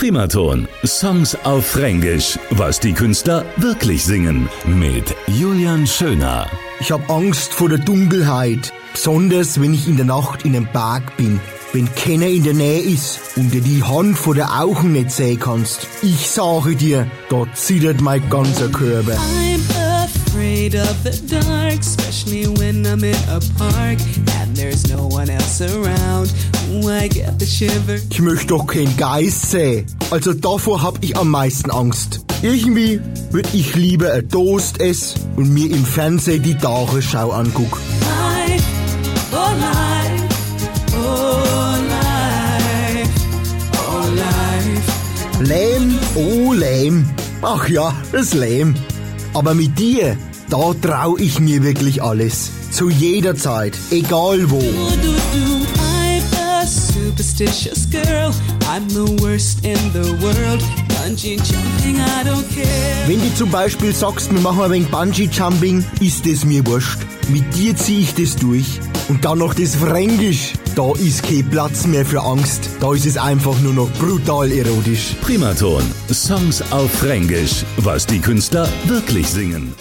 Primaton. Songs auf Fränkisch. Was die Künstler wirklich singen. Mit Julian Schöner. Ich hab Angst vor der Dunkelheit. Besonders wenn ich in der Nacht in einem Berg bin. Wenn keiner in der Nähe ist und dir die Hand vor der Augen nicht sehen kannst. Ich sage dir, da zittert mein ganzer Körper. I'm afraid of the dark, especially when I'm in a park and there's no one Ich möchte doch kein Geist sehen. Also davor hab ich am meisten Angst. Irgendwie würd ich lieber ein Toast essen und mir im Fernsehen die Tagesschau angucken. Life, oh life, oh life, oh life. Lähm, oh Lähm. Ach ja, das Lähm. Aber mit dir, da trau ich mir wirklich alles. Zu jeder Zeit, egal wo. Oh, superstitious girl. I'm the worst in the world. Bungee jumping, I don't care. Wenn du zum Beispiel sagst, wir machen ein wenig Bungee-Jumping, ist es mir wurscht. Mit dir zieh ich das durch. Und dann noch das Fränkisch. Da ist kein Platz mehr für Angst. Da ist es einfach nur noch brutal erotisch. Primaton. Songs auf Fränkisch. Was die Künstler wirklich singen.